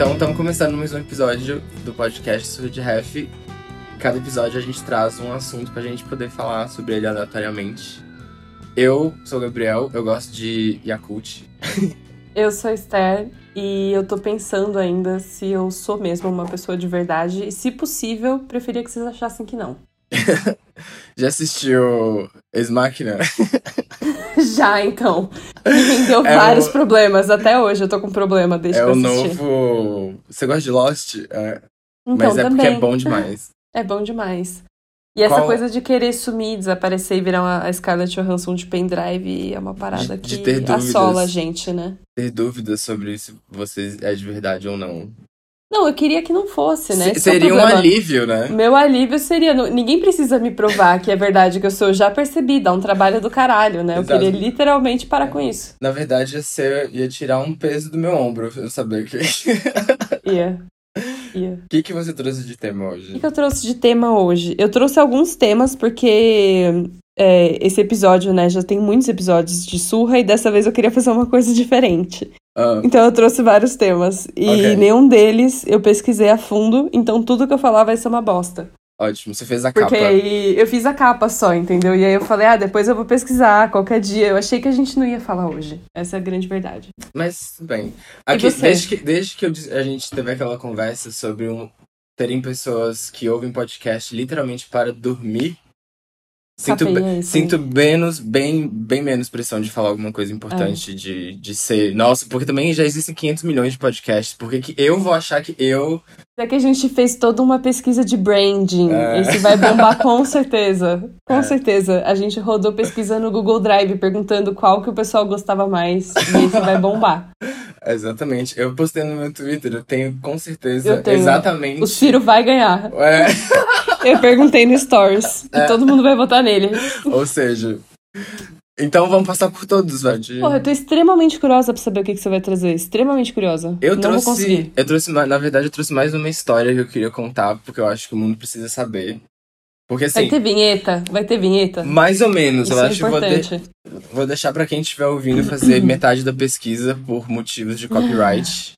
Então, estamos começando mais um episódio do podcast Surge Ref. Cada episódio a gente traz um assunto pra gente poder falar sobre ele aleatoriamente. Eu sou o Gabriel, eu gosto de Yakult. Eu sou a Esther e eu tô pensando ainda se eu sou mesmo uma pessoa de verdade e, se possível, preferia que vocês achassem que não. Já assistiu Ex Machina? Já, então. Me rendeu É vários o- problemas. Até hoje eu tô com problema desde É que eu o assisti. novo. Você gosta de Lost? É. Então, Mas é também. porque é bom demais. É bom demais. E essa Qual- coisa de querer sumir, desaparecer e virar uma, a Scarlett Johansson de pendrive é uma parada De- que assola a gente, né? Ter dúvidas sobre se você é de verdade ou não. Não, eu queria que não fosse, né? Se- é o seria um alívio, né? Meu alívio seria. Ninguém precisa me provar que é verdade que eu sou. Eu já percebi, dá um trabalho do caralho, né? Eu Exato. queria literalmente parar com isso. Na verdade, ia, ser, ia tirar um peso do meu ombro eu saber que. Ia. Ia. O que, que você trouxe de tema O hoje? que, que eu trouxe de tema hoje? Eu trouxe alguns temas porque é, esse episódio, né? Já tem muitos episódios de surra e dessa vez eu queria fazer uma coisa diferente. Ah, Então eu trouxe vários temas. E Ok. nenhum deles eu pesquisei a fundo, então tudo que eu falar vai ser uma bosta. ótimo, você fez a Porque capa. aí eu fiz a capa só, entendeu? E aí eu falei, ah, depois eu vou pesquisar qualquer dia. Eu achei que a gente não ia falar hoje. Essa é a grande verdade. Mas, bem. Aqui, desde que, desde que eu a gente teve aquela conversa sobre um, terem pessoas que ouvem podcast literalmente para dormir, sinto, é isso sinto menos, bem, bem menos pressão de falar alguma coisa importante, de, de ser. Nossa, porque também já existem 500 milhões de podcasts. Por que que eu vou achar que eu. É que a gente fez toda uma pesquisa de branding. É. Esse vai bombar com certeza. Com É. certeza. A gente rodou pesquisa no Google Drive perguntando qual que o pessoal gostava mais. E esse vai bombar. Exatamente. Eu postei no meu Twitter, eu tenho com certeza Eu tenho. exatamente. O Ciro vai ganhar. É, Eu perguntei no Stories. E É. todo mundo vai votar nele. ou seja. Então vamos passar por todos, de- Porra, eu tô extremamente curiosa pra saber o que, que você vai trazer. Extremamente curiosa. Eu Não trouxe. Eu trouxe, na verdade, eu trouxe mais uma história que eu queria contar, porque eu acho que o mundo precisa saber. Porque Vai assim, ter vinheta? Vai ter vinheta? mais ou menos, Isso eu é acho que vou, de- importante. vou deixar pra quem estiver ouvindo fazer metade da pesquisa por motivos de copyright.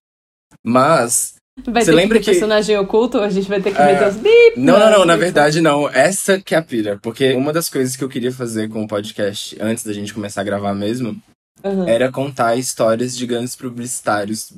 Mas. Vai Você ter lembra que que- personagem oculto? A gente vai ter que É. meter os bip. Não, não, não, na verdade não. Essa que é a pira. Porque uma das coisas que eu queria fazer com o podcast, antes da gente começar a gravar mesmo, Aham. era contar histórias de grandes publicitários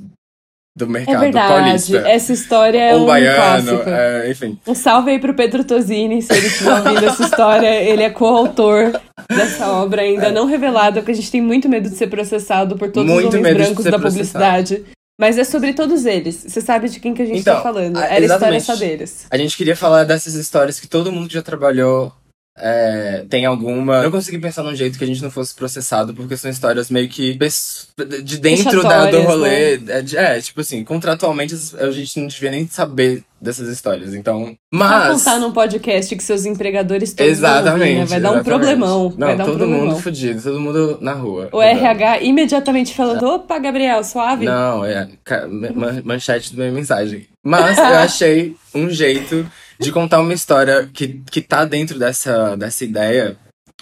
do É mercado verdade. paulista. Essa história é Ou um baiano, é, enfim. Um salve aí pro Pedro Tosini, se ele estiver ouvindo essa história. Ele é coautor dessa obra ainda não revelada, porque a gente tem muito medo de ser processado por todos Muito os homens brancos da publicidade. Mas é sobre todos eles. Você sabe de quem que a gente Então, tá falando. Era a história exatamente. só deles. A gente queria falar dessas histórias que todo mundo já trabalhou é, tem alguma. Eu não consegui pensar num jeito que a gente não fosse processado, porque são histórias meio que de dentro da, do rolê. É, de- é, tipo assim, contratualmente a gente não devia nem saber dessas histórias. Então. Vai Mas. contar num podcast que seus empregadores todos ouvir, Exatamente. né? Vai dar um problemão. Não, vai dar um todo problemão. mundo fudido, todo mundo na rua. O RH imediatamente falando: opa, Gabriel, suave. Não, é manchete da minha mensagem. Mas eu achei um jeito de contar uma história que, que tá dentro dessa, dessa ideia,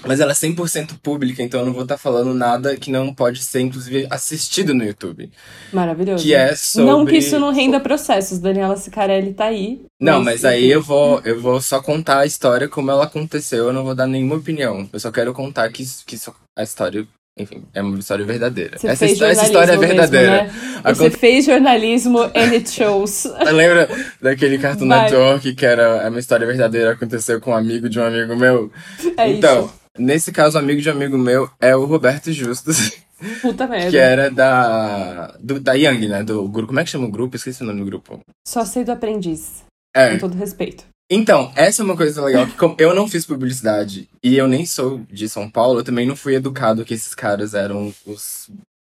mas ela é 100% pública, então eu não vou estar falando nada que não pode ser, inclusive, assistido no YouTube. Maravilhoso. Que é sobre... Não que isso não renda processos. Daniela Sicarelli tá aí. Não, mas aí enfim. eu vou, eu vou só contar a história como ela aconteceu, eu não vou dar nenhuma opinião. Eu só quero contar que, que isso- a história, enfim, é uma história verdadeira. Você essa, histó- essa história é verdadeira. mesmo, né? Você fez jornalismo and it shows. Lembra daquele Cartoon Vai. Network que era é uma história verdadeira, aconteceu com um amigo de um amigo meu? É então, isso. nesse caso, o amigo de um amigo meu é o Roberto Justus, Puta merda. que era da, do, da Young, né? Do grupo. Como é que chama o grupo? Esqueci o nome do grupo. Só sei do aprendiz. É. Com todo respeito. Então, essa é uma coisa legal, que como eu não fiz publicidade e eu nem sou de São Paulo, eu também não fui educado que esses caras eram os,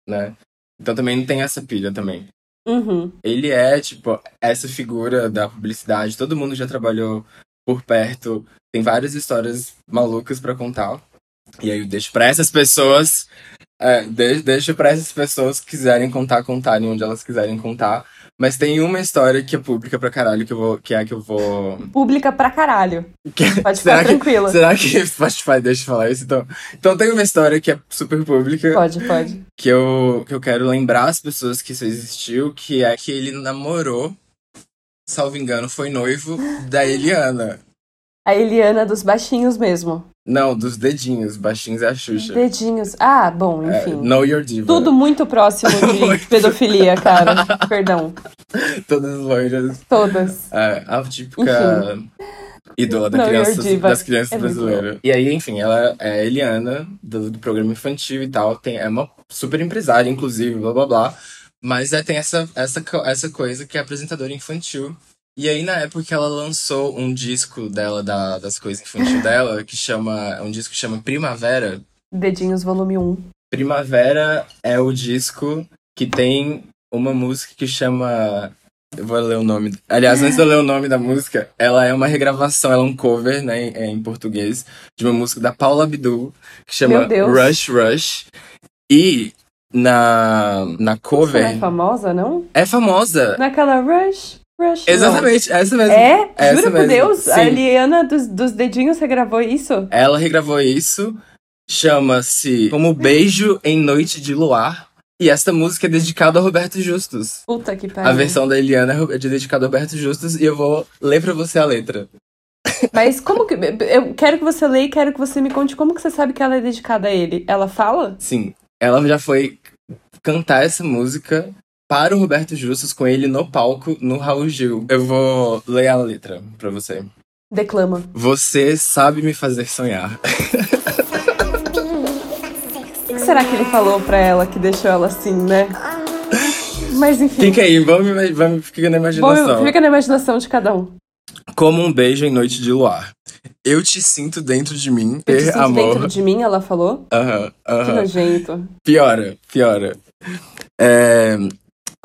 né? Então também não tem essa pilha também. Uhum. Ele é, tipo, essa figura da publicidade. Todo mundo já trabalhou por perto. Tem várias histórias malucas pra contar. E aí eu deixo pra essas pessoas É, de, deixa pra essas pessoas que quiserem contar, contarem onde elas quiserem contar. Mas tem uma história que é pública pra caralho, que, eu vou, que é a que eu vou. Pública pra caralho. Que- Pode ficar tranquila. Será que Spotify deixa eu falar isso? Então, então tem uma história que é super pública. Pode, pode. que eu, que eu quero lembrar as pessoas que isso existiu, que é que ele namorou, salvo engano, foi noivo da Eliana. A Eliana dos baixinhos mesmo. Não, dos dedinhos, baixinhos é a Xuxa. Dedinhos. Ah, bom, É, enfim. know your diva. Tudo muito próximo de pedofilia, cara. Perdão. Todas as loiras. Todas. É, a típica ídola da criança, das crianças É brasileiras. E aí, enfim, ela é Eliana, do, do programa infantil e tal. Tem, é uma super empresária, inclusive, blá blá blá. Mas é, tem essa, essa, essa coisa que é apresentadora infantil. E aí, na época, ela lançou um disco dela, da, das coisas infantil dela, que chama. Um disco que chama Primavera. Dedinhos volume 1. Primavera é o disco que tem uma música que chama. Eu vou ler o nome. Aliás, antes de eu ler o nome da música, ela é uma regravação, ela é um cover, né, em, português, de uma música da Paula Abdul, que chama. Rush Rush. E na, na Você cover. não é famosa, não? É famosa! Naquela Rush, Rush. não. Exatamente, essa mesmo. É? Essa Juro por mesmo. Deus, a Sim. Eliana dos, dos dedinhos regravou isso? Ela regravou isso, chama-se Como Beijo em Noite de Luar. E essa música é dedicada a Roberto Justus. Puta que pariu. A versão da Eliana é dedicada a Roberto Justus e eu vou ler pra você a letra. Mas como que. Eu quero que você leia e quero que você me conte como que você sabe que ela é dedicada a ele. Ela fala? Sim, ela já foi cantar essa música para o Roberto Justus com ele no palco no Raul Gil. Eu vou ler a letra pra você. Declama. Você sabe me fazer sonhar. O que será que ele falou pra ela que deixou ela assim, né? Mas enfim. Fica aí, vamos, vamos fica na imaginação. Vamos, fica na imaginação de cada um. Como um beijo em noite de luar. Eu te sinto dentro de mim, Eu te ter sinto amor. dentro de mim, ela falou. Aham, Que aham. nojento. Piora, piora. É,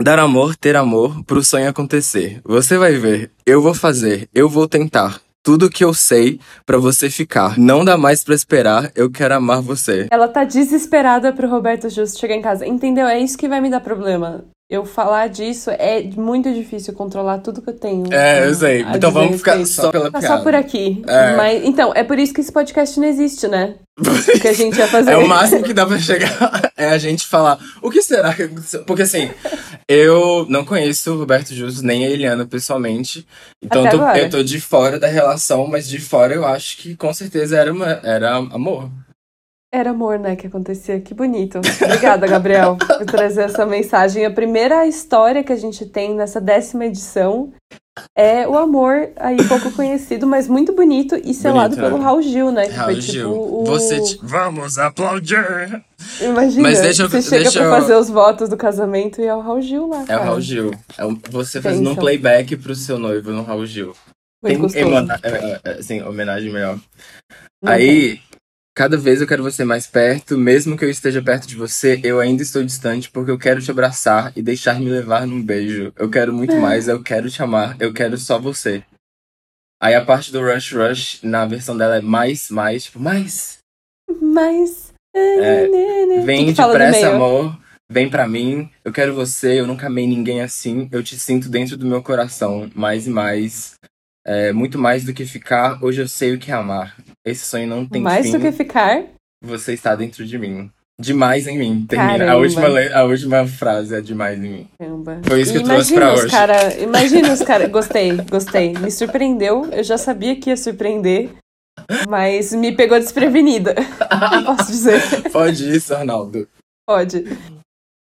dar amor, ter amor, pro sonho acontecer. Você vai ver, eu vou fazer, eu vou tentar. Tudo que eu sei pra você ficar. Não dá mais pra esperar, eu quero amar você. Ela tá desesperada pro Roberto Justo chegar em casa. Entendeu? É isso que vai me dar problema. Eu falar disso é muito difícil controlar tudo que eu tenho. É, eu sei. a Então vamos ficar respeito. só pela piada. só por aqui. É. Mas, então, é por isso que esse podcast não existe, né? O que a gente ia fazer. É o máximo que dá pra chegar é a gente falar. O que será que aconteceu? Porque assim, eu não conheço o Roberto Justus nem a Eliana pessoalmente. Então tô, eu tô de fora da relação, mas de fora eu acho que com certeza era, uma, era amor. Era amor, né, que acontecia. Que bonito. Obrigada, Gabriel, por trazer essa mensagem. A primeira história que a gente tem nessa décima edição é o amor aí pouco conhecido, mas muito bonito e selado Bonito, pelo é. Raul Gil, né? Que Raul foi Gil. tipo o... Você. te- Vamos aplaudir! Imagina, Mas deixa eu- você chega deixa pra eu- fazer os votos do casamento e é o Raul Gil lá, É o cara. Raul Gil. É um- você fazendo um playback pro seu noivo no Raul Gil. Muito gostoso. emana- é, é, assim, homenagem melhor. Não Aí, cada vez eu quero você mais perto, mesmo que eu esteja perto de você, eu ainda estou distante porque eu quero te abraçar e deixar me levar num beijo. Eu quero muito mais, eu quero te amar, eu quero só você. Aí a parte do Rush Rush, na versão dela é mais, mais, tipo, mais. Mas... É, Vem que que de fala no depressa, amor. Vem pra mim. Eu quero você. Eu nunca amei ninguém assim. Eu te sinto dentro do meu coração. Mais e mais. É, muito mais do que ficar. Hoje eu sei o que é amar. Esse sonho não tem Mais fim. do que ficar... Você está dentro de mim. Demais em mim. Termina. A última, a última frase é demais em mim. Caramba. Foi isso que eu trouxe pra os hoje. Cara, imagina os caras. Gostei, gostei. Me surpreendeu. Eu já sabia que ia surpreender. Mas me pegou desprevenida. Posso dizer. Pode isso, Arnaldo. Pode.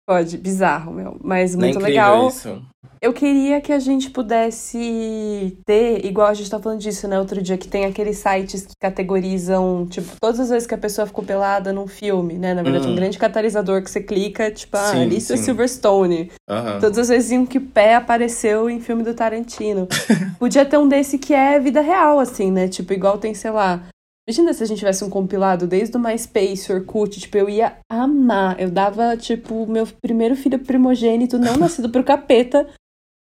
Pode. Bizarro, meu. Mas é muito incrível legal. isso. Eu queria que a gente pudesse ter, igual a gente tá falando disso, né, outro dia, que tem aqueles sites que categorizam, tipo, todas as vezes que a pessoa ficou pelada num filme, né? Na verdade, Hum. um grande catalisador que você clica, tipo, ah, Alicia sim. Silverstone. Aham. Todas as vezes em que pé apareceu em filme do Tarantino. Podia ter um desse que é vida real, assim, né? Tipo, igual tem, sei lá. Imagina se a gente tivesse um compilado desde o MySpace, Orkut, tipo, eu ia amar. Eu dava, tipo, meu primeiro filho primogênito, não nascido pro capeta,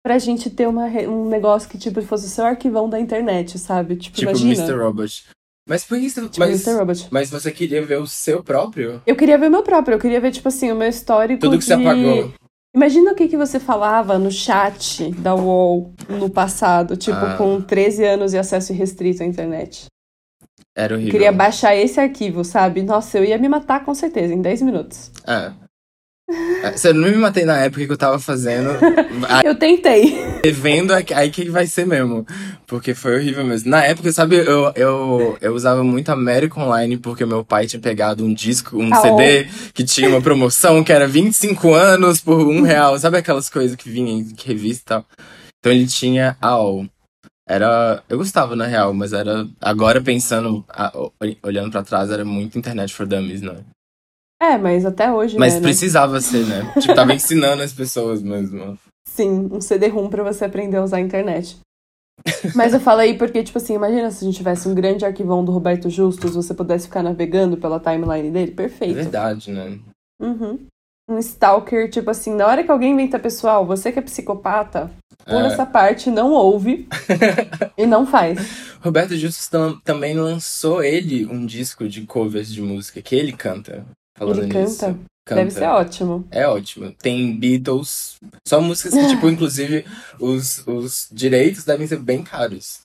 pra gente ter uma, um negócio que, tipo, fosse o seu arquivão da internet, sabe? Tipo, Tipo imagina. Mr. Robot. Mas por você. Tipo, mas, Mr. Robot. mas você queria ver o seu próprio? Eu queria ver o meu próprio, eu queria ver, tipo assim, o meu histórico Tudo que de... você apagou. Imagina o que, que você falava no chat da UOL no passado, tipo, Ah. com 13 anos e acesso irrestrito à internet. Era horrível. Queria baixar esse arquivo, sabe? Nossa, eu ia me matar com certeza, em 10 minutos. É. É, Você não me matei na época que eu tava fazendo. Eu tentei. Vendo aí que vai ser mesmo. Porque foi horrível mesmo. Na época, sabe, eu, eu, eu usava muito América Online porque meu pai tinha pegado um disco, um Ah, CD que tinha uma promoção que era 25 anos por um real. Sabe aquelas coisas que vinham em revista e tal? Então ele tinha a AOL. Era. Eu gostava, na real, mas era. Agora pensando, a- olhando pra trás, era muito internet for dummies, né? É, mas até hoje, Mas né? né? precisava ser, né? Tipo, tava ensinando as pessoas mesmo. Sim, um CD-ROM pra você aprender a usar a internet. Mas eu falei porque, tipo assim, imagina se a gente tivesse um grande arquivão do Roberto Justus, você pudesse ficar navegando pela timeline dele. É Perfeito. verdade, né? Uhum. Um stalker, tipo assim, na hora que alguém inventa pessoal, você que é psicopata, pula É. essa parte, não ouve e não faz. Roberto Justus tam- também lançou ele um disco de covers de música que ele canta. Falando Ele nisso. canta? Canta. Deve ser ótimo. É ótimo. Tem Beatles. Só músicas que, tipo, inclusive, os, os direitos devem ser bem caros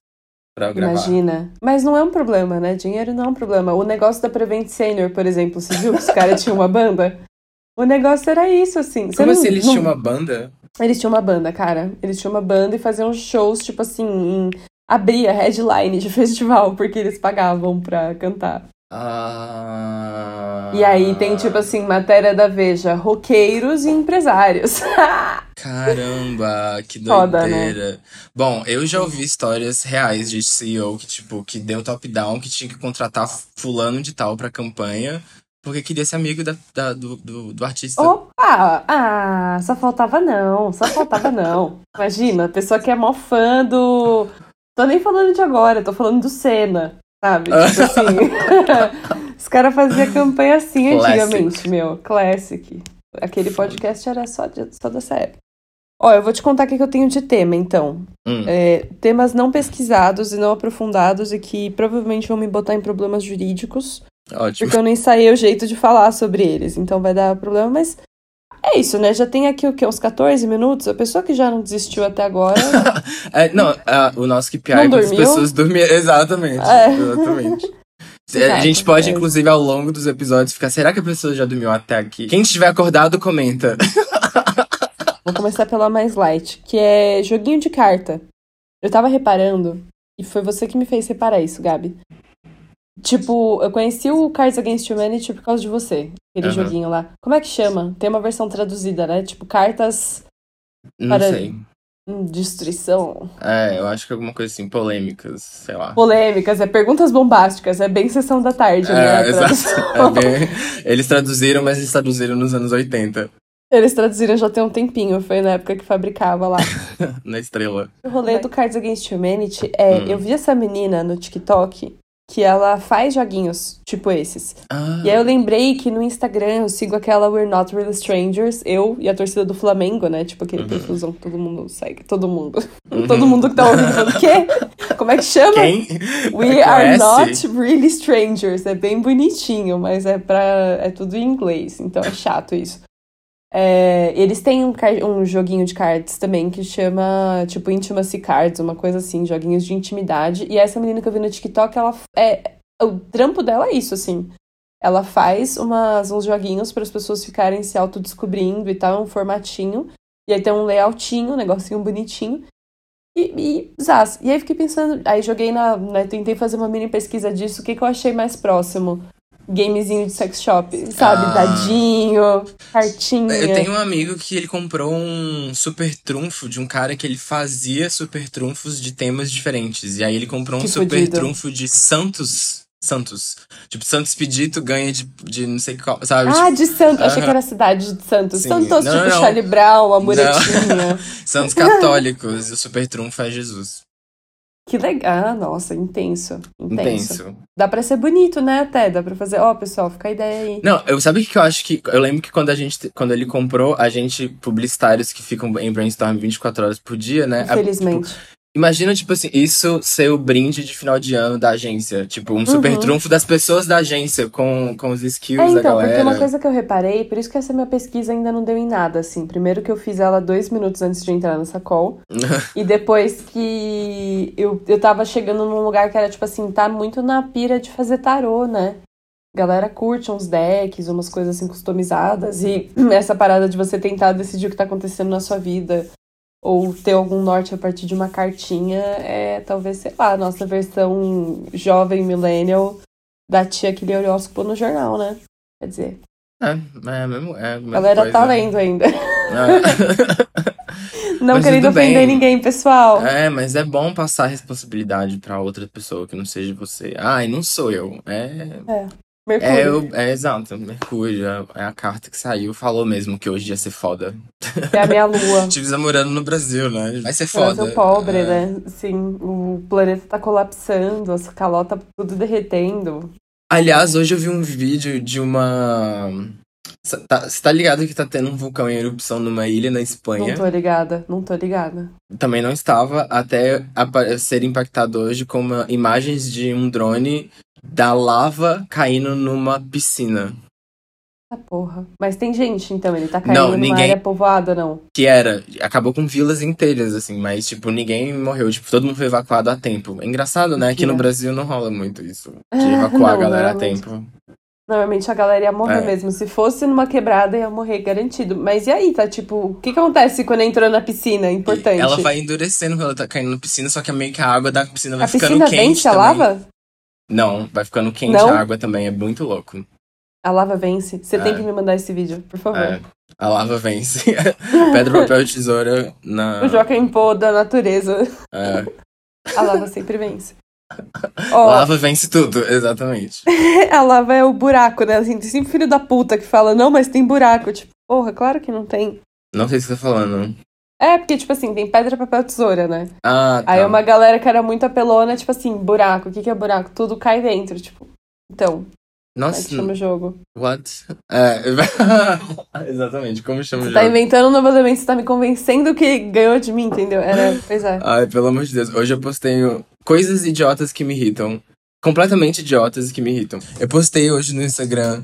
pra gravar. Imagina. Mas não é um problema, né? Dinheiro não é um problema. O negócio da Prevent Senior, por exemplo, você viu que os caras tinham uma banda? O negócio era isso, assim. Você Como não- assim eles não- tinham uma banda? Eles tinham uma banda, cara. Eles tinham uma banda e faziam shows, tipo assim, em... abria headline de festival, porque eles pagavam pra cantar. Ah. E aí tem, tipo assim, matéria da Veja, roqueiros e empresários. Caramba, que Foda, né? doideira. Bom, eu já ouvi histórias reais de CEO que, tipo, que deu top-down, que tinha que contratar fulano de tal pra campanha, porque queria ser amigo da, da- do, do, do artista. Opa! Ah, só faltava não, só faltava não. Imagina, a pessoa que é mó fã do. Tô nem falando de agora, tô falando do Senna, sabe? Tipo assim. Os caras faziam campanha assim Classic. antigamente, meu. Classic. Aquele podcast era só, de- só dessa época. Ó, eu vou te contar o que que eu tenho de tema, então. Hum. É, temas não pesquisados e não aprofundados e que provavelmente vão me botar em problemas jurídicos. Ótimo. Porque eu não ensaiei o jeito de falar sobre eles, então vai dar problema, mas é isso, né? Já tem aqui o quê? Uns 14 minutos? A pessoa que já não desistiu até agora. É, não, ah, o nosso KPI é as pessoas dormirem. Exatamente. É. Exatamente. a Exato, gente pode, é. inclusive, ao longo dos episódios, ficar. Será que a pessoa já dormiu até aqui? Quem estiver acordado, comenta. Vou começar pela mais light, que é joguinho de carta. Eu tava reparando, e foi você que me fez reparar isso, Gabi. Tipo, eu conheci o Cards Against Humanity por causa de você. Aquele Aham. joguinho lá. Como é que chama? Tem uma versão traduzida, né? Tipo, cartas Não Para- sei. destruição. É, eu acho que alguma coisa assim, polêmicas, sei lá. Polêmicas, é perguntas bombásticas, é bem sessão da tarde, né? É, a exato. É bem- Eles traduziram, mas eles traduziram nos anos 80, Eles traduziram já tem um tempinho, foi na época que fabricava lá. na estrela. O rolê do Cards Against Humanity é, Hum. eu vi essa menina no TikTok que ela faz joguinhos tipo esses. Ah, E aí eu lembrei que no Instagram eu sigo aquela We're Not Really Strangers, eu e a torcida do Flamengo, né? Tipo aquele Uhum. perfilzão que todo mundo segue, todo mundo. Todo mundo que tá ouvindo falando, quê? Como é que chama? quem? We are Conhece? not really strangers. É bem bonitinho, mas é pra. é tudo em inglês, então é chato isso. É, eles têm um, um joguinho de cards também que chama, tipo, Intimacy Cards, uma coisa assim, joguinhos de intimidade. E essa menina que eu vi no TikTok, ela é. O trampo dela é isso, assim. Ela faz umas, uns joguinhos para as pessoas ficarem se autodescobrindo e tal, um formatinho. E aí tem um layoutinho, um negocinho bonitinho. E, e. E aí fiquei pensando, aí joguei na, né, tentei fazer uma mini pesquisa disso, o que, que eu achei mais próximo? Gamezinho de sex shop, sabe? Ah. Dadinho, cartinha. Eu tenho um amigo que ele comprou um super trunfo de um cara que ele fazia super trunfos de temas diferentes. E aí ele comprou um Que super fudido. trunfo de Santos. Santos. Tipo, Santos Pedito ganha de, de não sei qual, sabe? Ah, Tipo, de Santos. Achei Aham. que era a cidade de Santos. Sim. Santos, Não, tipo não, não. Charlie Brown, a muretinha. Santos católicos. e o super trunfo é Jesus. Que legal. Ah, nossa, intenso. Intenso. Intenso. Dá pra ser bonito, né, até. Dá pra fazer. Ó, pessoal, fica a ideia aí. Não, eu sabe o que eu acho que. Eu lembro que quando a gente. Quando ele comprou, a gente, publicitários que ficam em brainstorm 24 horas por dia, né? a- Infelizmente. Imagina, tipo assim, isso ser o brinde de final de ano da agência. Tipo, um super Uhum. trunfo das pessoas da agência com, com os skills É, da então, galera. porque uma coisa que eu reparei, por isso que essa minha pesquisa ainda não deu em nada, assim. Primeiro que eu fiz ela dois minutos antes de entrar nessa call. e depois que eu, eu tava chegando num lugar que era, tipo assim, tá muito na pira de fazer tarô, né? Galera curte uns decks, umas coisas assim customizadas. E essa parada de você tentar decidir o que tá acontecendo na sua vida. Ou ter algum norte a partir de uma cartinha é talvez, sei lá, a nossa versão jovem millennial da tia que lê horóscopo no jornal, né? Quer dizer, É, é, mesmo, é a mesma galera coisa. tá lendo ainda. É. Não Mas querendo tudo bem. ofender ninguém, pessoal. É, mas é bom passar a responsabilidade pra outra pessoa que não seja você. Ai, não sou eu. É, Mercúrio. é, é exato. Mercúrio é- é a carta que saiu. Falou mesmo que hoje ia ser foda. É a minha lua. Estive morando no Brasil, né? Vai ser foda. Brasil pobre, É. né? Sim, o planeta tá colapsando, as calotas tudo derretendo. Aliás, hoje eu vi um vídeo de uma. Você tá, tá ligado que tá tendo um vulcão em erupção numa ilha na Espanha? Não tô ligada, não tô ligada. Também não estava, até ser impactado hoje com uma- imagens de um drone da lava caindo numa piscina. Ah, porra. Mas tem gente, então, ele tá caindo Não, numa ninguém- área povoada, não. Que era, acabou com vilas inteiras, assim, mas, tipo, ninguém morreu. Tipo, todo mundo foi evacuado a tempo. É engraçado, né? Aqui no Mentira. Brasil não rola muito isso. De evacuar a Não, galera a tempo. Normalmente a galera ia morrer É. mesmo. Se fosse numa quebrada, ia morrer garantido. Mas e aí, tá tipo, o que que acontece quando entrou na piscina? É importante. Ela vai endurecendo quando ela tá caindo na piscina, só que meio que a água da piscina vai A ficando piscina quente vence a lava? Não, vai ficando quente Não? a água também, é muito louco. A lava vence. Você tem É. que me mandar esse vídeo, por favor. É, a lava vence. Pedra, papel e tesoura na. O Joaquim Pô da natureza. é, A lava sempre vence. Ó, lava vence tudo, exatamente. a lava é o buraco, né? Assim, tem sempre filho da puta que fala, não, mas tem buraco. Tipo, porra, claro que não tem. Não sei o que você tá falando. É, porque, tipo assim, tem pedra, papel, tesoura, né? Ah, tá. Aí uma galera que era muito apelona, tipo assim, buraco. O que que é buraco? Tudo cai dentro, tipo. Então, como é Nossa, que chama o jogo? what? É, exatamente, como chama o Você jogo? tá inventando um novo elemento, você tá me convencendo que ganhou de mim, entendeu? Era, pois é. Ai, pelo amor de Deus. Hoje eu postei coisas idiotas que me irritam. Completamente idiotas e que me irritam. Eu postei hoje no Instagram,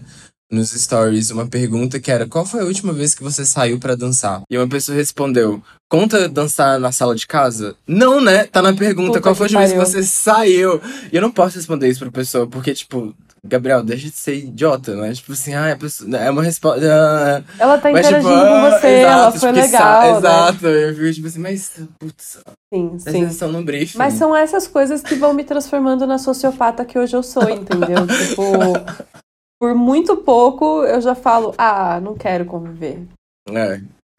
nos stories, uma pergunta que era: Qual foi a última vez que você saiu pra dançar? E uma pessoa respondeu: Conta dançar na sala de casa? Não, né? Tá na pergunta: Puta Qual foi a última vez que você saiu? E eu não posso responder isso pra pessoa, porque, tipo. Gabriel, deixa de ser idiota, né? Tipo assim, ah, a pessoa, é uma resposta. ah, Ela tá mas, interagindo tipo, com ah, você, exato, ela foi tipo, legal, né? Exato, eu fico tipo assim, mas, putz, Sim, sim. atenção no briefing. Mas são essas coisas que vão me transformando na sociopata que hoje eu sou, entendeu? tipo, por muito pouco eu já falo, ah, não quero conviver.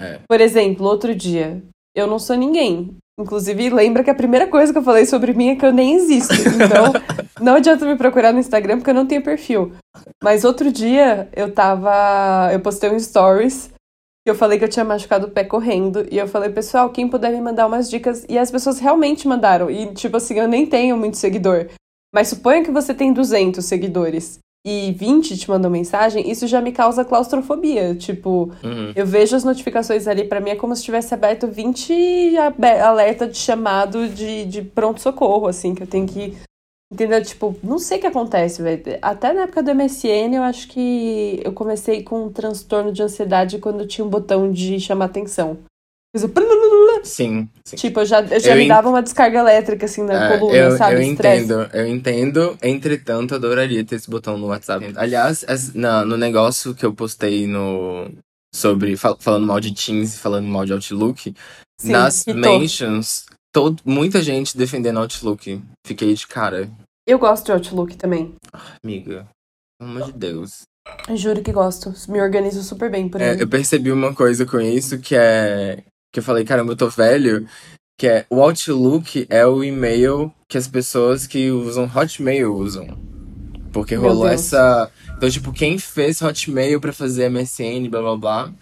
É. Por exemplo, outro dia, eu não sou ninguém. Inclusive, lembra que a primeira coisa que eu falei sobre mim é que eu nem existo. Então, não adianta me procurar no Instagram porque eu não tenho perfil. Mas outro dia, eu tava. Eu postei um stories que eu falei que eu tinha machucado o pé correndo. E eu falei, pessoal, quem puder me mandar umas dicas. E as pessoas realmente mandaram. E, tipo assim, eu nem tenho muito seguidor. Mas suponha que você tem 200 seguidores e 20 te mandam mensagem, isso já me causa claustrofobia. Tipo, Uhum. eu vejo as notificações ali, pra mim é como se tivesse aberto 20 abe- alerta de chamado de, de pronto-socorro, assim, que eu tenho que. Entendeu? Tipo, não sei o que acontece, velho. Até na época do MSN, eu acho que eu comecei com um transtorno de ansiedade quando tinha um botão de chamar atenção. Sim, sim. Tipo, eu já, eu já Eu me en- dava uma descarga elétrica, assim, na É, coluna, eu, sabe? eu Estresse. entendo, eu entendo. Entretanto, adoraria ter esse botão no WhatsApp. Aliás, as- na- no negócio que eu postei no sobre fal- falando mal de Teams e falando mal de Outlook, Sim, nas mentions, todo, muita gente defendendo Outlook. Fiquei de cara, Eu gosto de Outlook também. amiga. Pelo amor de Deus. Juro que gosto. Me organizo super bem por É, ele. eu percebi uma coisa com isso que é. Que eu falei, caramba, eu tô velho. Que é o Outlook é o e-mail que as pessoas que usam Hotmail usam. Porque Meu rolou Deus. essa. Então, tipo, quem fez Hotmail pra fazer MSN, blá blá blá.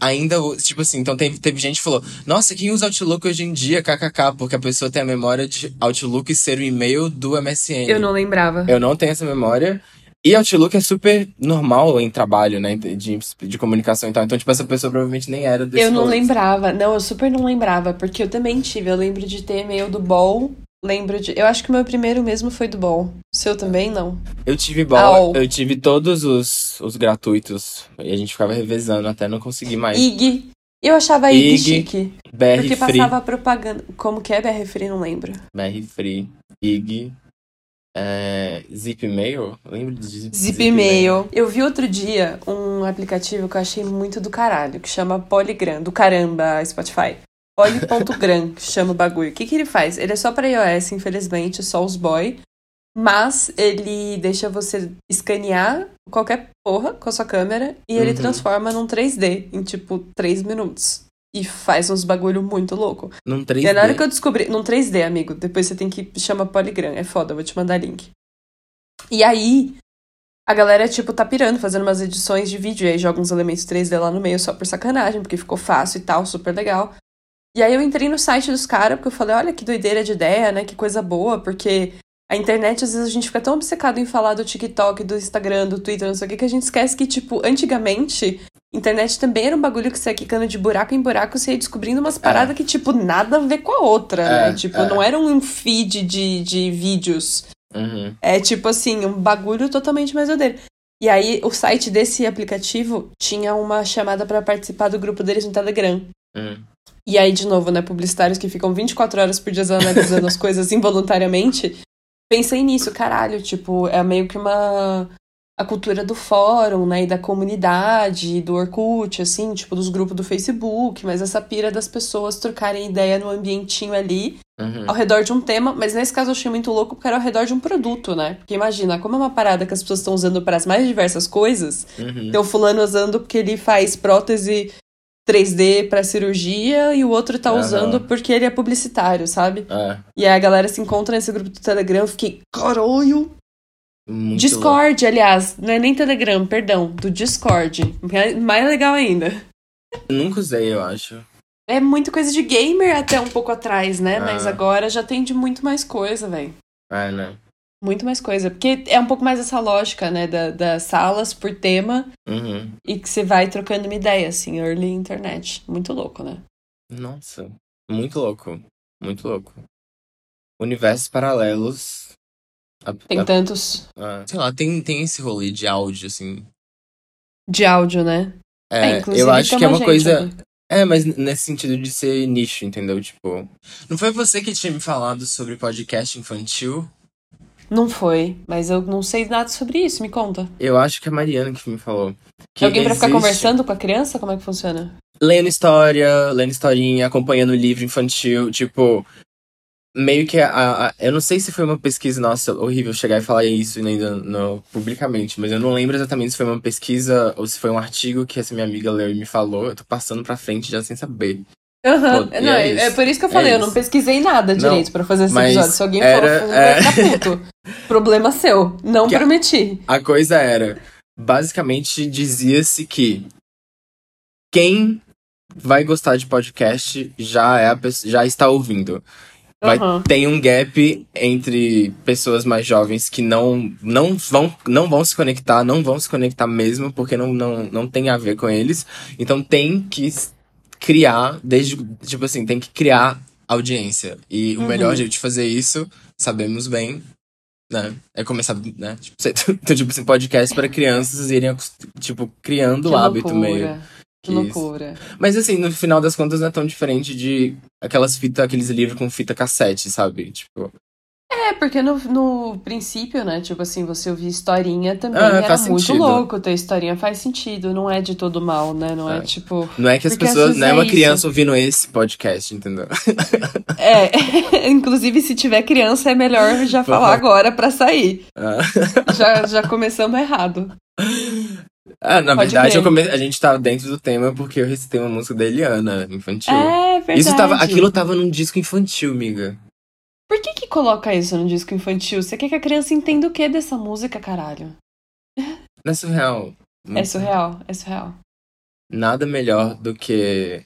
Ainda, tipo assim, então teve, teve gente que falou: Nossa, quem usa Outlook hoje em dia, kkk, porque a pessoa tem a memória de Outlook ser o e-mail do MSN. Eu não lembrava. Eu não tenho essa memória. E Outlook é super normal em trabalho, né? De, de comunicação e tal. Então, tipo, essa pessoa provavelmente nem era desse Eu não lembrava. Não, eu super não lembrava, porque eu também tive. Eu lembro de ter e-mail do Ball. Lembro de. Eu acho que o meu primeiro mesmo foi do Ball. O seu também, não? Eu tive bola, Au. eu tive todos os, os gratuitos. E a gente ficava revezando até não conseguir mais. IG. Eu achava IG, IG, chique. BR Porque Free. passava propaganda. Como que é BR Free? Não lembro. BR Free, IG, é, Zip Mail. Lembra de Zip, Zip Mail. Eu vi outro dia um aplicativo que eu achei muito do caralho, que chama Polygram, do caramba, Spotify. Poly.gram, que chama o bagulho. O que, que ele faz? Ele é só pra iOS, infelizmente, só os boy. Mas ele deixa você escanear qualquer porra com a sua câmera e ele Uhum. transforma num 3D em tipo 3 minutos. E faz uns bagulho muito louco. Num 3D. E na hora que eu descobri. Num 3D, amigo. Depois você tem que. Chama Polygram. É foda, eu vou te mandar link. E aí. A galera, tipo, tá pirando, fazendo umas edições de vídeo. E aí joga uns elementos 3D lá no meio só por sacanagem, porque ficou fácil e tal, super legal. E aí eu entrei no site dos caras, porque eu falei, olha que doideira de ideia, né? Que coisa boa, porque a internet, às vezes, a gente fica tão obcecado em falar do TikTok, do Instagram, do Twitter, não sei o que, que a gente esquece que, tipo, antigamente, internet também era um bagulho que você ia quicando de buraco em buraco, você ia descobrindo umas paradas que, tipo, nada a ver com a outra, É, né? Tipo, é. não era um feed de, de vídeos. Uhum. É tipo assim, um bagulho totalmente mais doideiro. E aí, o site desse aplicativo tinha uma chamada pra participar do grupo deles no Telegram. Uhum. E aí, de novo, né, publicitários que ficam 24 horas por dia analisando as coisas involuntariamente. Pensei nisso, caralho, tipo, é meio que uma. A cultura do fórum, né, e da comunidade, do Orkut, assim, tipo, dos grupos do Facebook, mas essa pira das pessoas trocarem ideia no ambientinho ali, Uhum. ao redor de um tema, mas nesse caso eu achei muito louco porque era ao redor de um produto, né? Porque imagina, como é uma parada que as pessoas estão usando para as mais diversas coisas, Uhum. tem o fulano usando porque ele faz prótese 3D pra cirurgia e o outro tá Aham. usando porque ele é publicitário, sabe? É, E aí a galera se encontra nesse grupo do Telegram, eu fiquei, caralho! muito louco. Discord, aliás, não é nem Telegram, perdão, do Discord. É Mais legal ainda. Nunca usei, eu acho. É muita coisa de gamer até um pouco atrás, né? Ah. Mas agora já tem de muito mais coisa, velho. É, né? Muito mais coisa. Porque é um pouco mais essa lógica, né? Da, das salas por tema Uhum. e que você vai trocando uma ideia, assim, early internet. Muito louco, né? Nossa, muito louco. Muito louco. Universos paralelos. A- Tem a- tantos a- sei lá, tem, tem esse rolê de áudio, assim. de áudio, né? É, inclusive eu acho que é uma gente coisa. aqui. É, mas nesse sentido de ser nicho, entendeu? Tipo. Não foi você que tinha me falado sobre podcast infantil? Não foi, mas eu não sei nada sobre isso, me conta. Eu acho que é a Mariana que me falou. Que Alguém pra ficar conversando com a criança? Como é que funciona? Lendo história, lendo historinha, acompanhando livro infantil, tipo. Meio que a, a- Eu não sei se foi uma pesquisa, nossa, horrível chegar e falar isso ainda no, publicamente, mas eu não lembro exatamente se foi uma pesquisa ou se foi um artigo que essa minha amiga leu e me falou. Eu tô passando pra frente já sem saber. Pô, e não, é é, é por isso que eu É falei, eu isso. não pesquisei nada Não, direito pra fazer esse episódio. Se alguém era- for vai é. ficar puto. Problema seu. Não Que a- prometi. A coisa era, basicamente dizia-se que quem vai gostar de podcast já é a já está ouvindo. Vai. Tem um gap entre pessoas mais jovens que não, não, vão, não vão se conectar, não vão se conectar mesmo, porque não, não, não tem a ver com eles. Então tem que criar, desde, tipo assim, tem que criar audiência. E o Uhum. melhor jeito de fazer isso, sabemos bem, né? É começar, né? Tipo, você- então, tipo assim, podcast para crianças irem, tipo, criando o hábito loucura. meio. Que isso. loucura. Mas assim, no final das contas não é tão diferente de aquelas fitas, aqueles livros com fita cassete, sabe? Tipo, É, porque no, no princípio, né, tipo assim, você ouvir historinha também Ah, era muito sentido. louco. Ter historinha faz sentido, não é de todo mal, né? Não é, É. tipo. não é que as pessoas. Não é uma isso. criança ouvindo esse podcast, entendeu? É, inclusive se tiver criança é melhor já falar agora pra sair. Ah, Já, já começamos errado. Ah, na Pode verdade, come... a gente tá dentro do tema porque eu recitei uma música da Eliana, infantil. É verdade. Isso tava, aquilo tava num disco infantil, amiga. Coloca isso no disco infantil? Você quer que a criança entenda o que dessa música, caralho? É surreal. É surreal, é surreal. Nada melhor do que.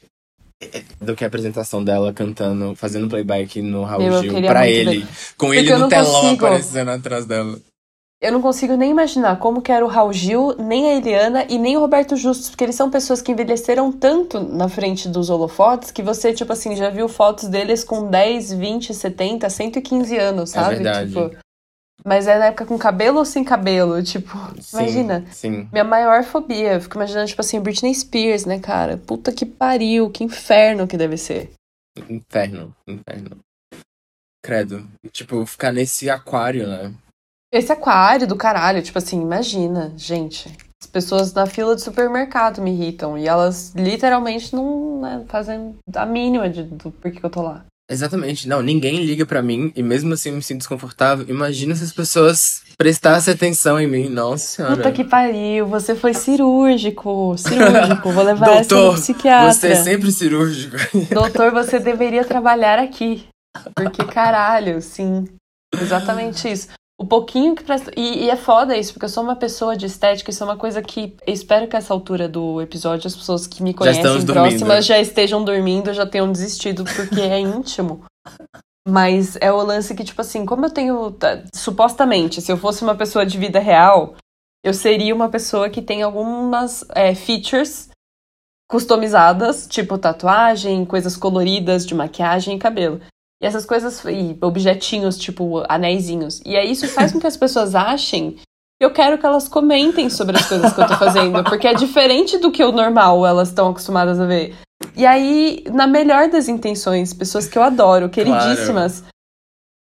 Do que a apresentação dela cantando, fazendo playback no Raul eu Gil pra ele. ver. Com Porque ele no telão consigo. aparecendo atrás dela. Eu não consigo nem imaginar como que era o Raul Gil, nem a Eliana e nem o Roberto Justus, porque eles são pessoas que envelheceram tanto na frente dos holofotes que você, tipo assim, já viu fotos deles com 10, 20, 70, 115 anos, sabe? É verdade. Tipo, mas é na época com cabelo ou sem cabelo? Tipo, Sim, imagina. Sim. Minha maior fobia. Eu fico imaginando, tipo assim, Britney Spears, né, cara? Puta que pariu, que inferno que deve ser. Inferno, inferno. Credo. Tipo, ficar nesse aquário, né? Esse aquário do caralho, tipo assim, imagina, gente. As pessoas na fila de supermercado me irritam. E elas literalmente não né, fazem a mínima de, do porquê que eu tô lá. Exatamente. Não, ninguém liga pra mim e mesmo assim eu me sinto desconfortável. Imagina se as pessoas prestassem atenção em mim. Nossa senhora. Puta que pariu, você foi cirúrgico. Cirúrgico, vou levar essa no Doutor, psiquiatra. você é sempre cirúrgico. Doutor, você deveria trabalhar aqui. Porque caralho, sim. Exatamente isso. O pouquinho que presta. E, e é foda isso, porque eu sou uma pessoa de estética, isso é uma coisa que eu espero que a essa altura do episódio as pessoas que me conhecem estamos dormindo. próximas já estejam dormindo, já tenham desistido, porque é íntimo. Mas é o lance que, tipo assim, como eu tenho. tá, Supostamente, se eu fosse uma pessoa de vida real, eu seria uma pessoa que tem algumas é, features customizadas, tipo tatuagem, coisas coloridas de maquiagem e cabelo. E essas coisas, e objetinhos, tipo anéisinhos. E aí isso faz com que as pessoas achem que eu quero que elas comentem sobre as coisas que eu tô fazendo. Porque é diferente do que o normal elas estão acostumadas a ver. E aí, na melhor das intenções, pessoas que eu adoro, queridíssimas.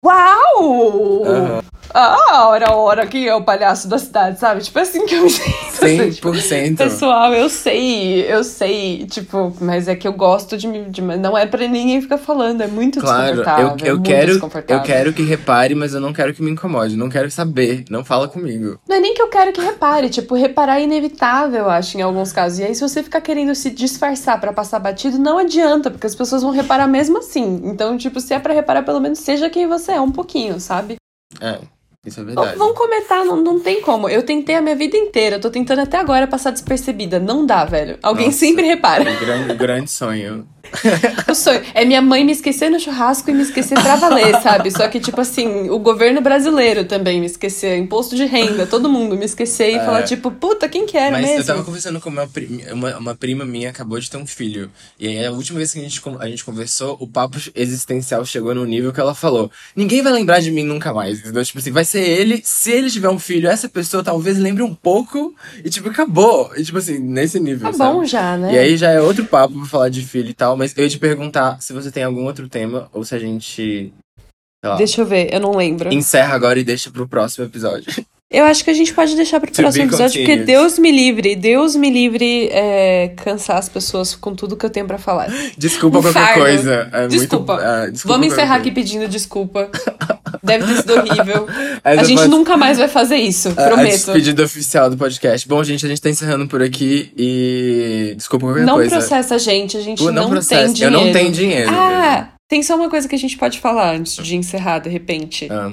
Uau! Aham. Ah, hora a hora que é o palhaço da cidade, sabe? Tipo assim que eu me sinto. Tipo, 100%. Pessoal, eu sei, eu sei, tipo, mas é que eu gosto de me. de- não é pra ninguém ficar falando, é muito Claro, desconfortável. eu, é eu muito quero, eu desconfortável. quero que repare, mas eu não quero que me incomode. Não quero saber. Não fala comigo. Não é nem que eu quero que repare, tipo, reparar é inevitável, eu acho, em alguns casos. E aí, se você ficar querendo se disfarçar pra passar batido, não adianta, porque as pessoas vão reparar mesmo assim. Então, tipo, se é pra reparar, pelo menos seja quem você é, um pouquinho, sabe? É, isso é verdade. Vão comentar, não, não tem como. Eu tentei a minha vida inteira, tô tentando até agora passar despercebida. Não dá, velho. Alguém Nossa. sempre repara. Um grande, um grande sonho. O sonho é minha mãe me esquecer no churrasco e me esquecer pra valer, sabe? Só que, tipo assim, o governo brasileiro também me esquecer, imposto de renda, todo mundo me esquecer e É. falar, tipo, puta, quem que era Mas mesmo? eu tava conversando com uma, pri- uma, uma prima minha, acabou de ter um filho. E aí, a última vez que a gente, a gente conversou, o papo existencial chegou num nível que ela falou: Ninguém vai lembrar de mim nunca mais. Entendeu? Tipo assim, vai ser ele. Se ele tiver um filho, essa pessoa talvez lembre um pouco. E tipo, acabou. E tipo assim, nesse nível. Tá sabe? bom já, né? E aí já é outro papo pra falar de filho e tal. Mas eu ia te perguntar se você tem algum outro tema ou se a gente. Lá, Deixa eu ver, eu não lembro. encerra agora e deixa pro próximo episódio. Eu acho que a gente pode deixar pro To próximo episódio, porque continued. Deus me livre, Deus me livre é, cansar as pessoas com tudo que eu tenho pra falar. Desculpa Um qualquer fardo. coisa. É Desculpa. Muito, é, desculpa Vamos qualquer encerrar coisa. aqui pedindo desculpa. Deve ter sido horrível. Essa A gente foi nunca mais vai fazer isso, a- A prometo. despedida oficial do podcast. Bom, gente, a gente tá encerrando por aqui e. Desculpa qualquer Não coisa. processa a gente, a gente Pô, não, processa. tem dinheiro. Eu não tenho dinheiro. Ah, tem só uma coisa que a gente pode falar antes de encerrar, de repente. Ah,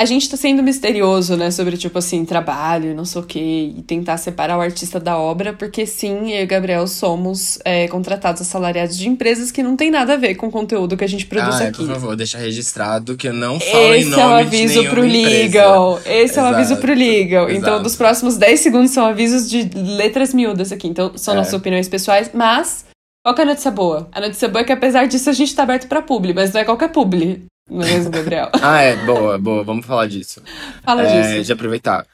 A gente tá sendo misterioso, né, sobre, tipo assim, trabalho, não sei o quê, e tentar separar o artista da obra, porque sim, eu e o Gabriel somos é, contratados assalariados de empresas que não tem nada a ver com o conteúdo que a gente produz ah, aqui. por favor, deixa registrado que eu não falo em Esse nome é o de aviso nenhuma pro empresa. legal. Esse é o aviso Exato, pro legal. Então, exato. dos próximos 10 segundos são avisos de letras miúdas aqui. Então, são É. nossas opiniões pessoais, mas qual que é a notícia boa? A notícia boa é que apesar disso a gente tá aberto pra publi, mas não é qualquer publi. Mesmo, Gabriel? Ah, é, boa, boa, vamos falar disso. Fala é, disso. de aproveitar.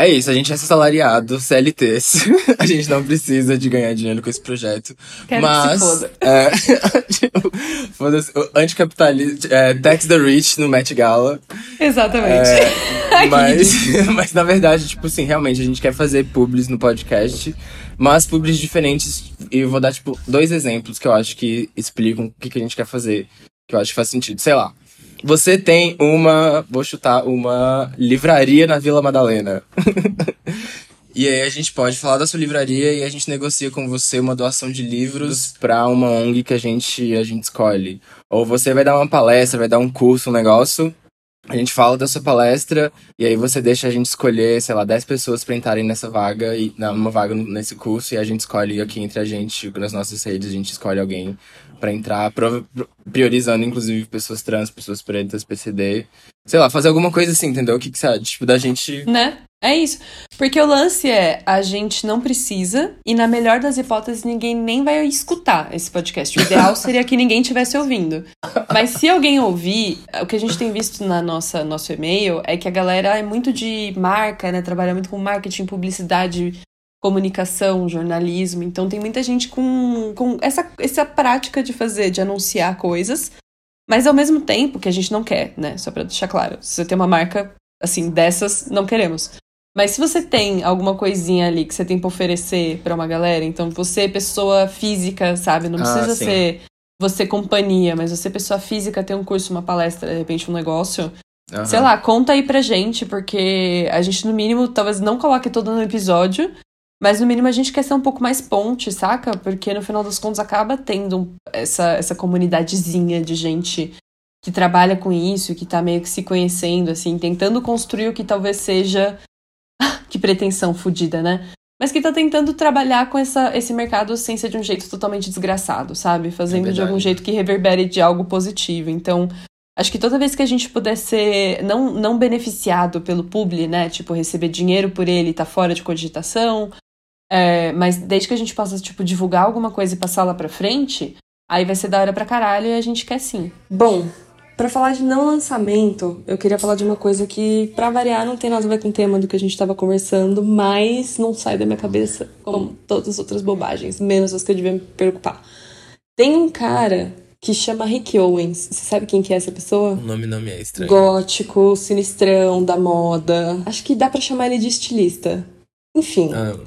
É isso, a gente é assalariado, CLTs. a gente não precisa de ganhar dinheiro com esse projeto. Quero mas. que se foda. É, tipo, foda-se, o anticapitalista. É, tax the rich no Met Gala. Exatamente. É, mas, mas na verdade, tipo assim, realmente a gente quer fazer publis no podcast, mas publis diferentes. E eu vou dar, tipo, dois exemplos que eu acho que explicam o que, que a gente quer fazer. Que eu acho que faz sentido. Sei lá. Você tem uma. Vou chutar, uma livraria na Vila Madalena. E aí a gente pode falar da sua livraria e a gente negocia com você uma doação de livros pra uma ONG que a gente, a gente escolhe. Ou você vai dar uma palestra, vai dar um curso, um negócio. A gente fala da sua palestra e aí você deixa a gente escolher, sei lá, 10 pessoas para entrarem nessa vaga e numa vaga nesse curso e a gente escolhe aqui entre a gente, nas nossas redes, a gente escolhe alguém para entrar, priorizando inclusive pessoas trans, pessoas pretas, PCD. Sei lá, fazer alguma coisa assim, entendeu? O que que você Tipo, da gente. Né? É isso. Porque o lance é, a gente não precisa, e na melhor das hipóteses, ninguém nem vai escutar esse podcast. O ideal seria que ninguém tivesse ouvindo. Mas se alguém ouvir, o que a gente tem visto na nossa nosso e-mail é que a galera é muito de marca, né? Trabalha muito com marketing, publicidade, comunicação, jornalismo. Então tem muita gente com, com essa, essa prática de fazer, de anunciar coisas. Mas ao mesmo tempo que a gente não quer, né? Só pra deixar claro. Se você tem uma marca, assim, dessas, não queremos. Mas se você tem alguma coisinha ali que você tem pra oferecer para uma galera, então você, pessoa física, sabe? Não ah, precisa ah, ser você companhia, mas você, pessoa física, tem um curso, uma palestra, de repente um negócio. Uhum. Sei lá, conta aí pra gente, porque a gente, no mínimo, talvez não coloque todo no episódio, mas no mínimo a gente quer ser um pouco mais ponte, saca? Porque no final das contas acaba tendo essa, essa comunidadezinha de gente que trabalha com isso, que tá meio que se conhecendo, assim, tentando construir o que talvez seja que pretensão fodida, né? Mas que tá tentando trabalhar com essa, esse mercado sem ser de um jeito totalmente desgraçado, sabe? Fazendo é de algum jeito que reverbere de algo positivo. Então, acho que toda vez que a gente puder ser não, não beneficiado pelo publi, né? Tipo, receber dinheiro por ele tá fora de cogitação. É, mas desde que a gente possa, tipo, divulgar alguma coisa e passar lá pra frente, aí vai ser da hora pra caralho e a gente quer sim. Bom, para falar de não lançamento, eu queria falar de uma coisa que, para variar, não tem nada a ver com o tema do que a gente estava conversando, mas não sai da minha cabeça como todas as outras bobagens, menos as que eu devia me preocupar. Tem um cara que chama Rick Owens. Você sabe quem que é essa pessoa? O nome não me é estranho. Gótico, sinistrão, da moda. Acho que dá para chamar ele de estilista. Enfim. Ah.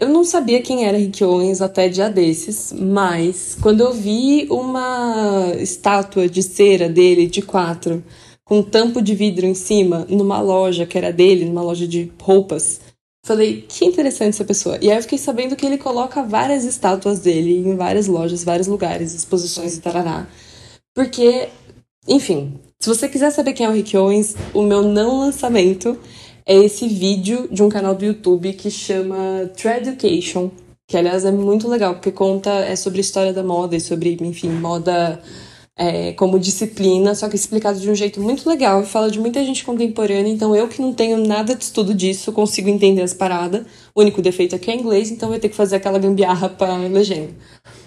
Eu não sabia quem era Rick Owens até dia desses, mas quando eu vi uma estátua de cera dele de quatro com um tampo de vidro em cima numa loja que era dele, numa loja de roupas, falei, que interessante essa pessoa. E aí eu fiquei sabendo que ele coloca várias estátuas dele em várias lojas, vários lugares, exposições e tarará. Porque, enfim, se você quiser saber quem é o Rick Owens, o meu não lançamento é esse vídeo de um canal do YouTube que chama Education, que aliás é muito legal, porque conta é sobre história da moda e sobre, enfim, moda é, como disciplina, só que explicado de um jeito muito legal. Fala de muita gente contemporânea, então eu que não tenho nada de estudo disso, consigo entender as paradas. O único defeito é que é inglês, então eu ter que fazer aquela gambiarra pra legenda.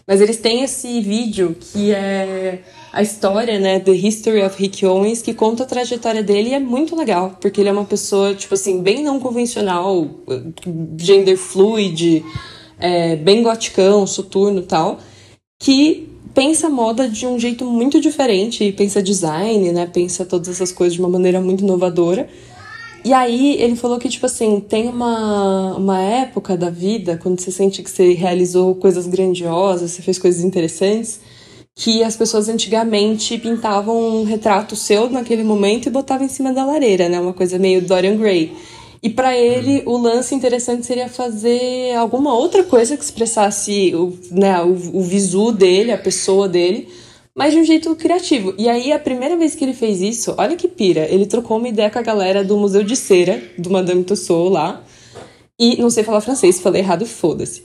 Mas eles têm esse vídeo que é a história, né, The History of Rick Owens, que conta a trajetória dele e é muito legal, porque ele é uma pessoa, tipo assim, bem não convencional, gender fluid, é, bem goticão, soturno e tal, que pensa moda de um jeito muito diferente, pensa design, né, pensa todas essas coisas de uma maneira muito inovadora. E aí ele falou que, tipo assim, tem uma, uma época da vida, quando você sente que você realizou coisas grandiosas, você fez coisas interessantes, que as pessoas antigamente pintavam um retrato seu naquele momento e botavam em cima da lareira, né? Uma coisa meio Dorian Gray. E para ele, o lance interessante seria fazer alguma outra coisa que expressasse o, né, o, o visu dele, a pessoa dele, mas de um jeito criativo. E aí, a primeira vez que ele fez isso, olha que pira, ele trocou uma ideia com a galera do Museu de Cera, do Madame Tussauds lá. E não sei falar francês, falei errado, foda-se.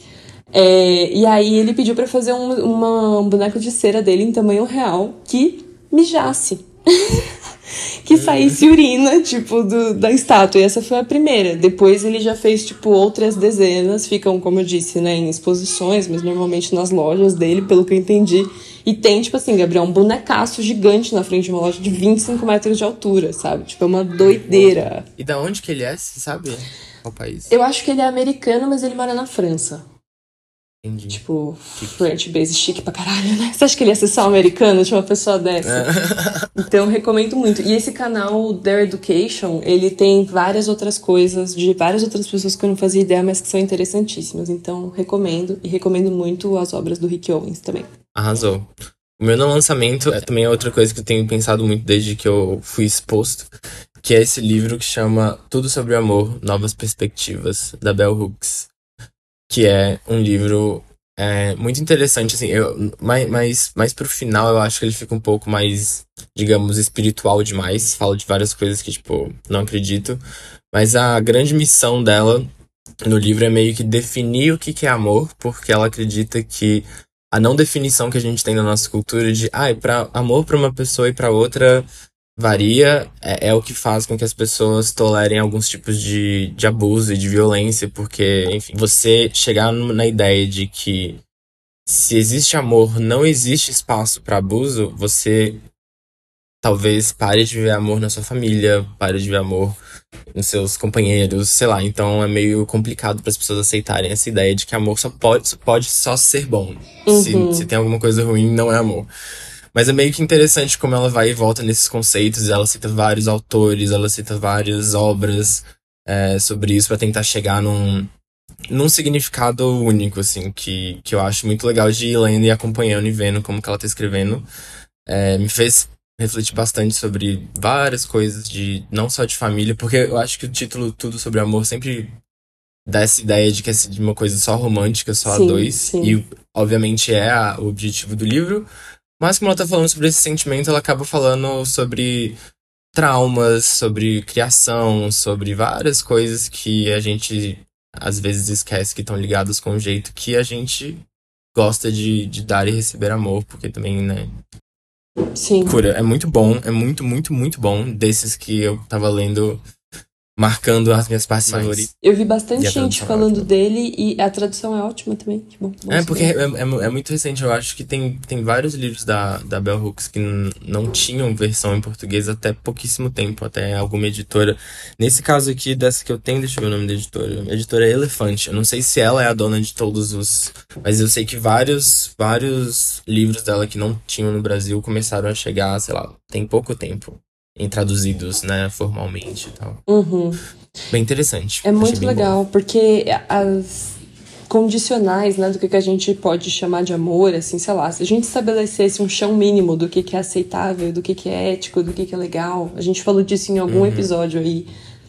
É, e aí ele pediu para fazer um, uma, um boneco de cera dele em tamanho real que mijasse. que saísse urina, tipo, do, da estátua. E essa foi a primeira. Depois ele já fez, tipo, outras dezenas. Ficam, como eu disse, né, em exposições, mas normalmente nas lojas dele, pelo que eu entendi. E tem, tipo assim, Gabriel, um bonecaço gigante na frente de uma loja de 25 metros de altura, sabe? Tipo, é uma doideira. E da onde que ele é, você sabe? Qual país? Eu acho que ele é americano, mas ele mora na França. Entendi. Tipo, French base chique pra caralho, né? Você acha que ele ia ser só americano? Tipo, uma pessoa dessa? É. então, recomendo muito. E esse canal, Their Education, ele tem várias outras coisas de várias outras pessoas que eu não fazia ideia, mas que são interessantíssimas. Então, recomendo. E recomendo muito as obras do Rick Owens também. Arrasou. O meu não lançamento é também outra coisa que eu tenho pensado muito desde que eu fui exposto, que é esse livro que chama Tudo sobre o Amor, Novas Perspectivas, da Bell Hooks que é um livro é, muito interessante, assim, eu, mais, mais, mais pro final eu acho que ele fica um pouco mais digamos, espiritual demais. Fala de várias coisas que, tipo, não acredito. Mas a grande missão dela no livro é meio que definir o que é amor, porque ela acredita que a não definição que a gente tem na nossa cultura de ah, para amor para uma pessoa e para outra varia é, é, o que faz com que as pessoas tolerem alguns tipos de, de abuso e de violência, porque, enfim, você chegar na ideia de que se existe amor, não existe espaço para abuso, você talvez pare de ver amor na sua família, pare de ver amor nos seus companheiros, sei lá. Então é meio complicado para as pessoas aceitarem essa ideia de que amor só pode, pode só ser bom. Uhum. Se, se tem alguma coisa ruim, não é amor. Mas é meio que interessante como ela vai e volta nesses conceitos. Ela cita vários autores, ela cita várias obras é, sobre isso para tentar chegar num, num significado único, assim, que, que eu acho muito legal de ir lendo e acompanhando e vendo como que ela tá escrevendo. É, me fez refletir bastante sobre várias coisas de não só de família, porque eu acho que o título Tudo sobre Amor sempre dá essa ideia de que é uma coisa só romântica, só sim, a dois. Sim. E obviamente é a, o objetivo do livro. Mas como ela tá falando sobre esse sentimento, ela acaba falando sobre traumas, sobre criação, sobre várias coisas que a gente às vezes esquece que estão ligadas com o jeito que a gente gosta de, de dar e receber amor, porque também, né, Sim. Cura, é muito bom, é muito, muito, muito bom. Desses que eu tava lendo, marcando as minhas partes favoritas. Eu vi bastante gente falando dele e a tradução é ótima também. Que bom. É, porque é, é, é, muito recente. Eu acho que tem, tem vários livros da, da Bell Hooks que não tinham versão em português até pouquíssimo tempo, até alguma editora. Nesse caso aqui, dessa que eu tenho, deixa eu ver o nome da editora. A editora é Elefante. Eu não sei se ela é a dona de todos os. Mas eu sei que vários, vários livros dela que não tinham no Brasil começaram a chegar, sei lá, tem pouco tempo em traduzidos, né, formalmente e tal. Uhum. Bem interessante. É muito legal, bom. porque as condicionais, né, do que, que a gente pode chamar de amor, assim, sei lá, se a gente estabelecesse um chão mínimo do que, que é aceitável, do que, que é ético, do que, que é legal, a gente falou disso em algum uhum. episódio aí,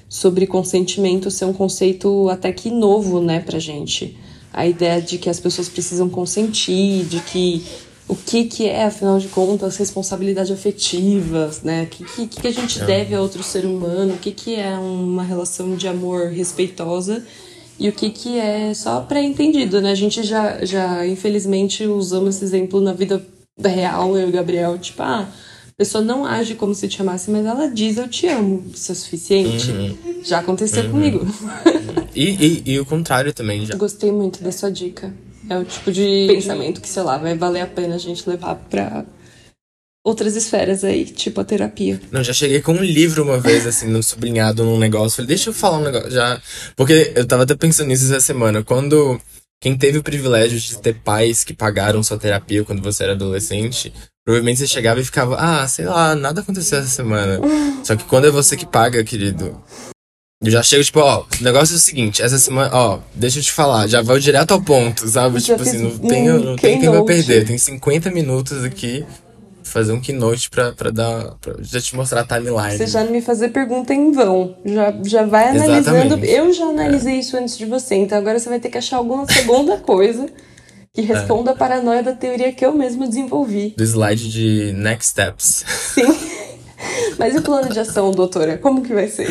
sobre consentimento ser um conceito até que novo, né, pra gente. A ideia de que as pessoas precisam consentir, de que o que, que é, afinal de contas, responsabilidade afetiva, né? O que, que, que a gente é. deve a outro ser humano, o que, que é uma relação de amor respeitosa e o que, que é só pré-entendido, né? A gente já, já, infelizmente, usamos esse exemplo na vida real, eu e o Gabriel, tipo, ah, a pessoa não age como se te amasse, mas ela diz eu te amo, isso é suficiente. Uhum. Já aconteceu uhum. comigo. E, e, e o contrário também já. Gostei muito da sua dica. É o tipo de pensamento que, sei lá, vai valer a pena a gente levar pra outras esferas aí, tipo a terapia. Não, já cheguei com um livro uma vez, assim, no sublinhado num negócio. Falei, deixa eu falar um negócio. Já. Porque eu tava até pensando nisso essa semana. Quando. Quem teve o privilégio de ter pais que pagaram sua terapia quando você era adolescente, provavelmente você chegava e ficava, ah, sei lá, nada aconteceu essa semana. Só que quando é você que paga, querido, eu já chego, tipo, ó, o negócio é o seguinte, essa semana, ó, deixa eu te falar, já vai direto ao ponto, sabe? Eu tipo assim, não tem, não tem quem vai perder. Tem 50 minutos aqui, fazer um keynote pra, pra dar. Pra já te mostrar a timeline. Você já não me fazer pergunta em vão. Já, já vai analisando. Exatamente. Eu já analisei é. isso antes de você, então agora você vai ter que achar alguma segunda coisa que responda é. a paranoia da teoria que eu mesmo desenvolvi. Do slide de Next Steps. Sim. Mas e o plano de ação, doutora? Como que vai ser?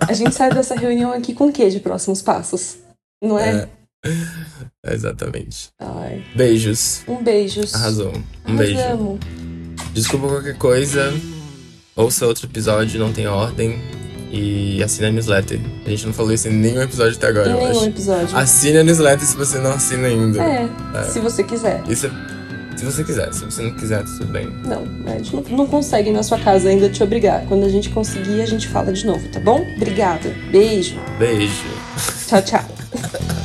A gente sai dessa reunião aqui com o quê de próximos passos? Não é? é exatamente. Ai. Beijos. Um beijos. Arrasou. Um Arrasamos. beijo. Desculpa qualquer coisa. Ouça outro episódio, não tem ordem. E assine a newsletter. A gente não falou isso em nenhum episódio até agora, em eu nenhum acho. episódio. Assine a newsletter se você não assina ainda. É, é. se você quiser. Isso é se você quiser, se você não quiser, tudo bem. Não, a gente não, não consegue na sua casa ainda te obrigar. Quando a gente conseguir, a gente fala de novo, tá bom? Obrigada. Beijo. Beijo. Tchau, tchau.